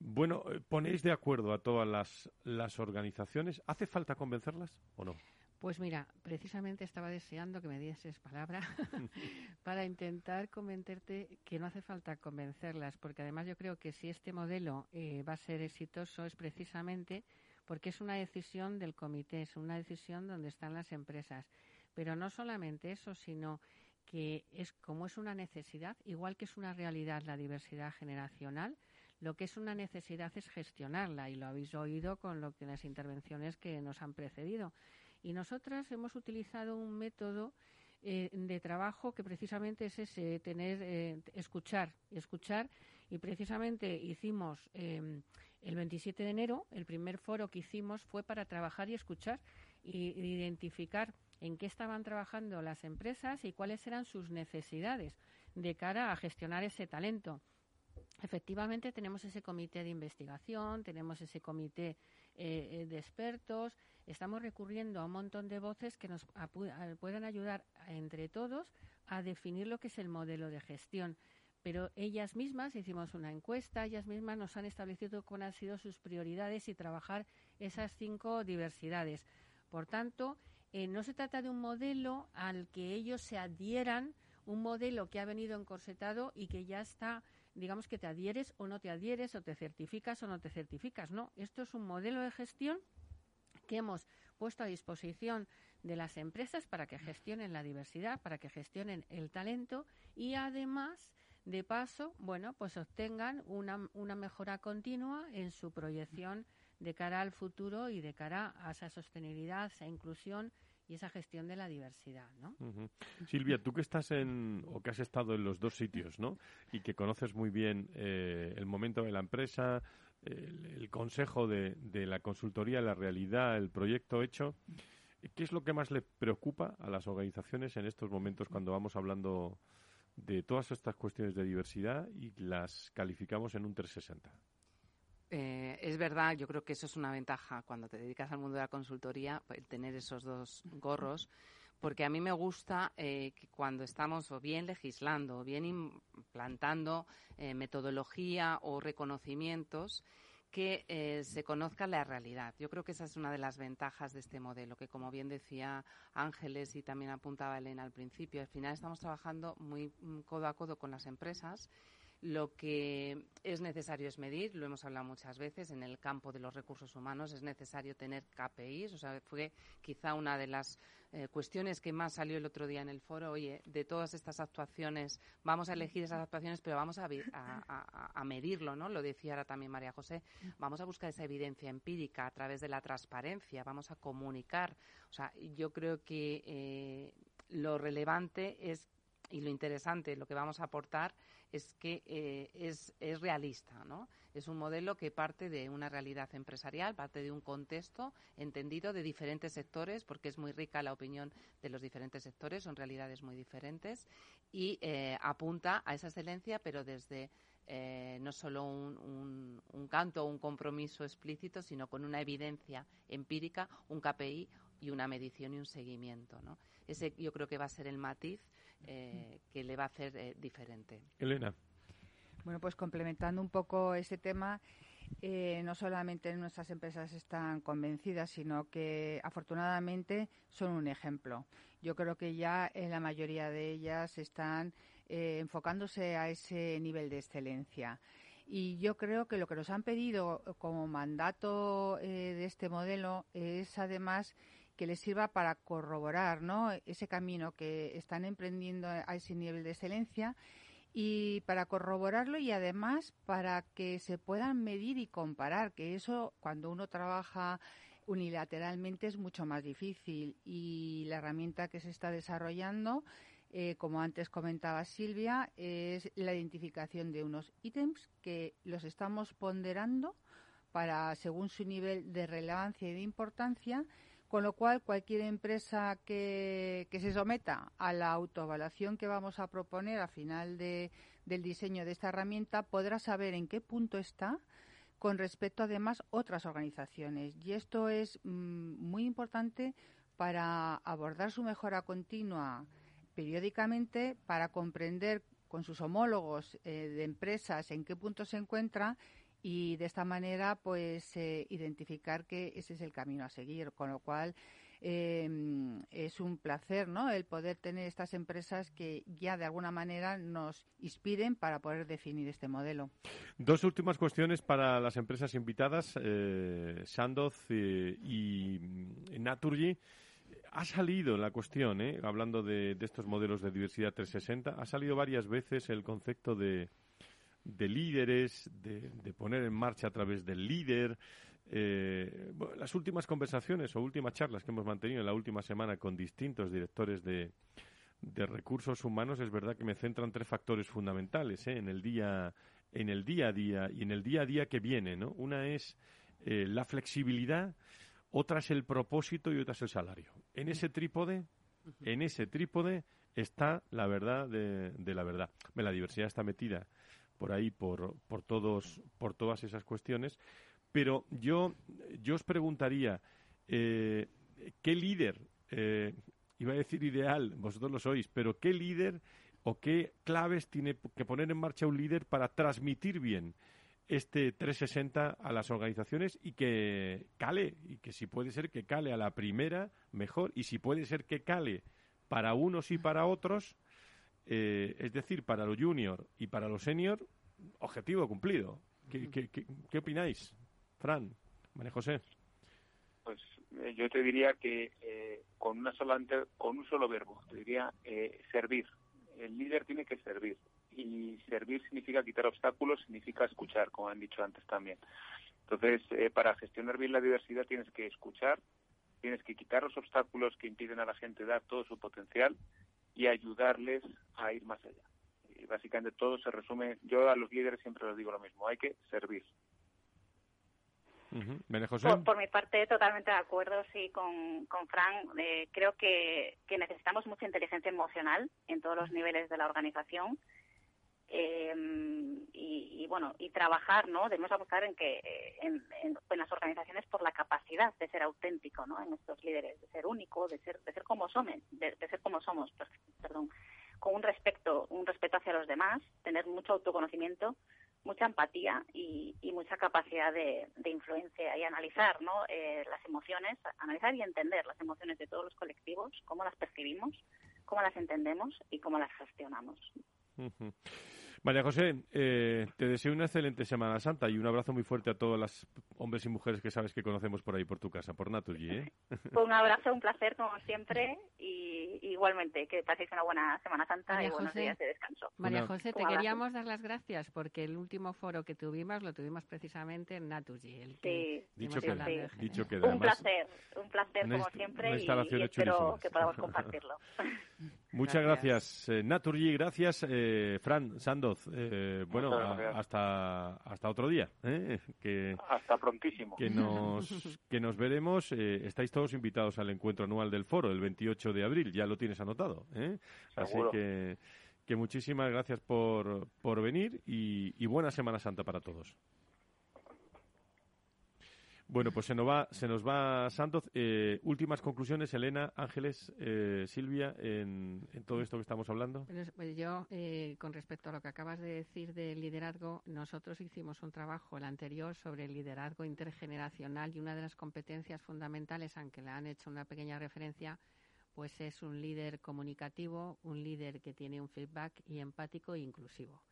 bueno, ¿ponéis de acuerdo a todas las, las organizaciones? ¿Hace falta convencerlas o no? Pues mira, precisamente estaba deseando que me dieses palabra <laughs> <laughs> para intentar convencerte que no hace falta convencerlas, porque además yo creo que si este modelo eh, va a ser exitoso es precisamente porque es una decisión del comité, es una decisión donde están las empresas. Pero no solamente eso, sino que es como es una necesidad, igual que es una realidad la diversidad generacional, lo que es una necesidad es gestionarla y lo habéis oído con lo que las intervenciones que nos han precedido. Y nosotras hemos utilizado un método eh, de trabajo que precisamente es ese, tener, eh, escuchar, escuchar. Y precisamente hicimos em, el 27 de enero, el primer foro que hicimos fue para trabajar y escuchar y identificar en qué estaban trabajando las empresas y cuáles eran sus necesidades de cara a gestionar ese talento. Efectivamente, tenemos ese comité de investigación, tenemos ese comité eh, de expertos, estamos recurriendo a un montón de voces que nos puedan ayudar entre todos a definir lo que es el modelo de gestión. Pero ellas mismas, hicimos una encuesta, ellas mismas nos han establecido cuáles han sido sus prioridades y trabajar esas cinco diversidades. Por tanto, eh, no se trata de un modelo al que ellos se adhieran, un modelo que ha venido encorsetado y que ya está digamos que te adhieres o no te adhieres, o te certificas o no te certificas. No, esto es un modelo de gestión que hemos puesto a disposición de las empresas para que gestionen la diversidad, para que gestionen el talento y además, de paso, bueno, pues obtengan una, una mejora continua en su proyección de cara al futuro y de cara a esa sostenibilidad, esa inclusión y esa gestión de la diversidad, ¿no? Silvia, tú que estás en, o que has estado en los dos sitios, ¿no? Y que conoces muy bien eh, el momento de la empresa, el, consejo de, la consultoría, la realidad, el proyecto hecho, ¿qué es lo que más le preocupa a las organizaciones en estos momentos cuando vamos hablando de todas estas cuestiones de diversidad y las calificamos en un 360? Eh, es verdad, yo creo que eso es una ventaja cuando te dedicas al mundo de la consultoría, el tener esos dos gorros, porque a mí me gusta eh, que cuando estamos o bien legislando o bien implantando eh, metodología o reconocimientos, que se conozca la realidad. Yo creo que esa es una de las ventajas de este modelo, que como bien decía Ángeles y también apuntaba Elena al principio, al final estamos trabajando muy mm, codo a codo con las empresas lo que es necesario es medir, lo hemos hablado muchas veces, en el campo de los recursos humanos es necesario tener KPIs, o sea, fue quizá una de las eh, cuestiones que más salió el otro día en el foro, oye, de todas estas actuaciones, vamos a elegir esas actuaciones, pero vamos a, medirlo, ¿no? Lo decía ahora también María José, vamos a buscar esa evidencia empírica a través de la transparencia, vamos a comunicar, o sea, yo creo que eh, lo relevante es y lo interesante, lo que vamos a aportar es que eh, es, es, realista, ¿no? Es un modelo que parte de una realidad empresarial, parte de un contexto entendido de diferentes sectores, porque es muy rica la opinión de los diferentes sectores, son realidades muy diferentes, y eh, apunta a esa excelencia, pero desde eh, no solo un, un canto o un compromiso explícito, sino con una evidencia empírica, un KPI y una medición y un seguimiento, ¿no? Ese yo creo que va a ser el matiz eh, que le va a hacer eh, diferente. Elena. Bueno, pues complementando un poco ese tema, eh, no solamente nuestras empresas están convencidas, sino que afortunadamente son un ejemplo. Yo creo que ya en la mayoría de ellas están enfocándose a ese nivel de excelencia. Y yo creo que lo que nos han pedido como mandato de este modelo es además que les sirva para corroborar ¿no? ese camino que están emprendiendo a ese nivel de excelencia y para corroborarlo y además para que se puedan medir y comparar, que eso cuando uno trabaja unilateralmente es mucho más difícil y la herramienta que se está desarrollando, eh, como antes comentaba Silvia, es la identificación de unos ítems que los estamos ponderando para según su nivel de relevancia y de importancia, con lo cual cualquier empresa que, se someta a la autoevaluación que vamos a proponer al final de, del diseño de esta herramienta podrá saber en qué punto está con respecto además otras organizaciones. Y esto es mm, muy importante para abordar su mejora continua periódicamente, para comprender con sus homólogos eh, de empresas en qué punto se encuentra y de esta manera pues eh, identificar que ese es el camino a seguir con lo cual em, es un placer no el poder tener estas empresas que ya de alguna manera nos inspiren para poder definir este modelo dos últimas cuestiones para las empresas invitadas eh, Sandoz eh, y Naturgy ha salido la cuestión, ¿eh? hablando de, estos modelos de diversidad 360, ha salido varias veces el concepto de, de líderes, de, de, poner en marcha a través del líder. Eh, bueno, las últimas conversaciones o últimas charlas que hemos mantenido en la última semana con distintos directores de, de recursos humanos es verdad que me centran tres factores fundamentales ¿eh? en el día en el día a día y en el día a día que viene, ¿no? Una es eh, la flexibilidad, otra es el propósito y otra es el salario. En ese trípode, en ese trípode está la verdad de, de la verdad. La diversidad está metida por ahí por, por todos por todas esas cuestiones, pero yo yo os preguntaría eh, qué líder eh, iba a decir ideal, vosotros lo sois, pero qué líder o qué claves tiene que poner en marcha un líder para transmitir bien este 360 a las organizaciones y que cale, y que si puede ser que cale a la primera, mejor, y si puede ser que cale para unos y para otros, eh, es decir, para los junior y para los senior, objetivo cumplido. ¿Qué, qué, qué, qué opináis, Fran, María José? Pues eh, yo te diría que eh, con una sola con un solo verbo, te diría eh, servir. El líder tiene que servir y servir significa quitar obstáculos, significa escuchar, como han dicho antes también. Entonces, eh, para gestionar bien la diversidad tienes que escuchar, tienes que quitar los obstáculos que impiden a la gente dar todo su potencial y ayudarles a ir más allá. Y básicamente todo se resume, yo a los líderes siempre les digo lo mismo, hay que servir. Uh -huh. José? Por, por, mi parte, totalmente de acuerdo, sí, con, con Fran. Eh, creo que, que necesitamos mucha inteligencia emocional en todos los niveles de la organización eh, y, bueno y trabajar no debemos apostar en que en, en, en, las organizaciones por la capacidad de ser auténtico no en estos líderes de ser único de ser de ser como somos de, ser como somos perdón con un respeto un respeto hacia los demás tener mucho autoconocimiento mucha empatía y, y mucha capacidad de, de, influencia y analizar ¿no? Eh, las emociones, analizar y entender las emociones de todos los colectivos, cómo las percibimos, cómo las entendemos y cómo las gestionamos. María José, eh, te deseo una excelente Semana Santa y un abrazo muy fuerte a todos los hombres y mujeres que sabes que conocemos por ahí, por tu casa, por Naturgy. ¿eh? <laughs> un abrazo, un placer como siempre y igualmente que paséis una buena Semana Santa María y buenos José, días de descanso. María José, te queríamos dar las gracias porque el último foro que tuvimos lo tuvimos precisamente en Naturgy. El que sí, dicho que, sí. dicho que un placer, un placer como siempre y, y espero que podamos compartirlo. <laughs> Muchas gracias, gracias eh, Naturgy, gracias eh, Fran Sandoz. Eh, bueno, a, hasta hasta otro día. ¿eh? Que, hasta prontísimo. Que nos, <laughs> que nos veremos. Eh, estáis todos invitados al encuentro anual del foro el 28 de abril. Ya lo tienes anotado. Así que, que muchísimas gracias por, por venir y, y buena Semana Santa para todos. Bueno, pues se nos va, se nos va Santos. Eh, últimas conclusiones, Elena, Ángeles, eh, Silvia, en, todo esto que estamos hablando. Pues yo, eh, con respecto a lo que acabas de decir del liderazgo, nosotros hicimos un trabajo, el anterior, sobre el liderazgo intergeneracional y una de las competencias fundamentales, aunque le han hecho una pequeña referencia, pues es un líder comunicativo, un líder que tiene un feedback y empático e inclusivo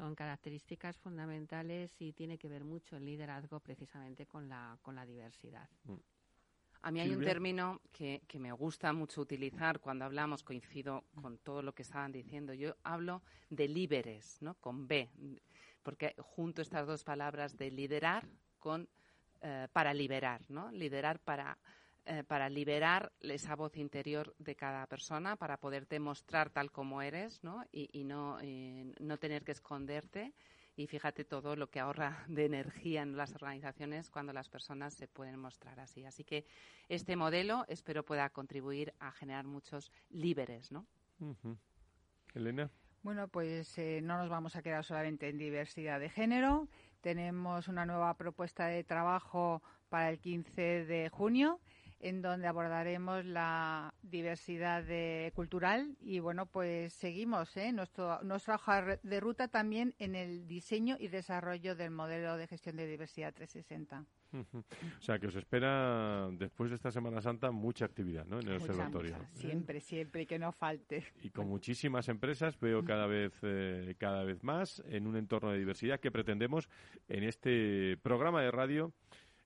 son características fundamentales y tiene que ver mucho el liderazgo precisamente con la, con la diversidad. Mm. A mí hay un término que, que, me gusta mucho utilizar cuando hablamos, coincido con todo lo que estaban diciendo. Yo hablo de líderes, ¿no? Con B, porque junto estas dos palabras de liderar con eh, para liberar, ¿no? Liderar para eh, para liberar esa voz interior de cada persona, para poderte mostrar tal como eres, ¿no? Y, y no, eh, no tener que esconderte y fíjate todo lo que ahorra <laughs> de energía en las organizaciones cuando las personas se pueden mostrar así. Así que este modelo espero pueda contribuir a generar muchos líderes, ¿no? Elena. Bueno, pues eh, no nos vamos a quedar solamente en diversidad de género. Tenemos una nueva propuesta de trabajo para el 15 de junio en donde abordaremos la diversidad cultural y bueno, pues seguimos ¿eh? nuestro, nuestra hoja de ruta también en el diseño y desarrollo del modelo de gestión de diversidad 360. O sea, que os espera después de esta Semana Santa mucha actividad ¿no? en el observatorio. ¿eh? Siempre, siempre, y que no falte. Y con muchísimas empresas, veo cada vez, eh, cada vez más en un entorno de diversidad que pretendemos en este programa de radio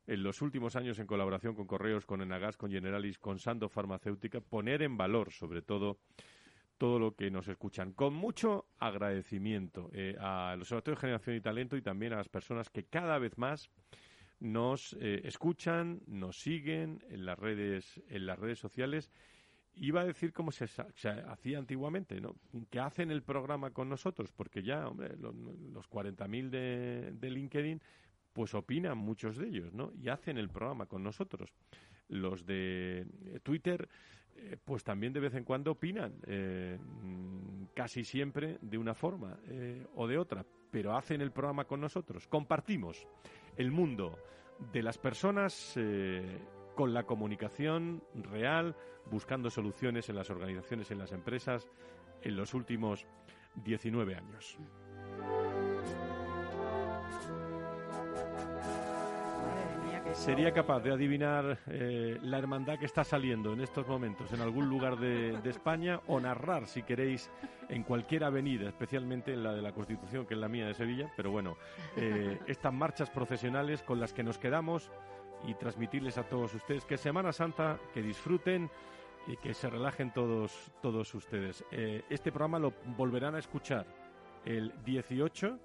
en los últimos años en colaboración con Correos, con Enagas, con Generalis, con Sando Farmacéutica, poner en valor sobre todo todo lo que nos escuchan. Con mucho agradecimiento eh, a los observatorios de generación y talento y también a las personas que cada vez más nos eh, escuchan, nos siguen en las redes, en las redes sociales. Iba a decir cómo se, hacía antiguamente, ¿no? Que hacen el programa con nosotros, porque ya, hombre, los, los 40.000 de, de LinkedIn pues opinan muchos de ellos, ¿no? Y hacen el programa con nosotros. Los de eh, Twitter, eh, pues también de vez en cuando opinan, eh, mm, casi siempre de una forma o de otra, pero hacen el programa con nosotros. Compartimos el mundo de las personas con la comunicación real, buscando soluciones en las organizaciones, en las empresas, en los últimos 19 años. Sería capaz de adivinar eh, la hermandad que está saliendo en estos momentos en algún lugar de, España o narrar, si queréis, en cualquier avenida, especialmente en la de la Constitución, que es la mía de Sevilla, pero bueno, eh, estas marchas procesionales con las que nos quedamos y transmitirles a todos ustedes que Semana Santa, que disfruten y que se relajen todos, todos ustedes. Eh, este programa lo volverán a escuchar el 18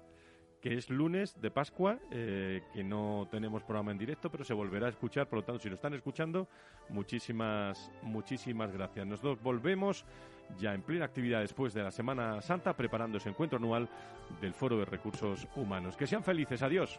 que es lunes de Pascua, eh, que no tenemos programa en directo, pero se volverá a escuchar. Por lo tanto, si lo están escuchando, muchísimas, muchísimas gracias. Nosotros volvemos ya en plena actividad después de la Semana Santa, preparando ese encuentro anual del Foro de Recursos Humanos. Que sean felices. Adiós.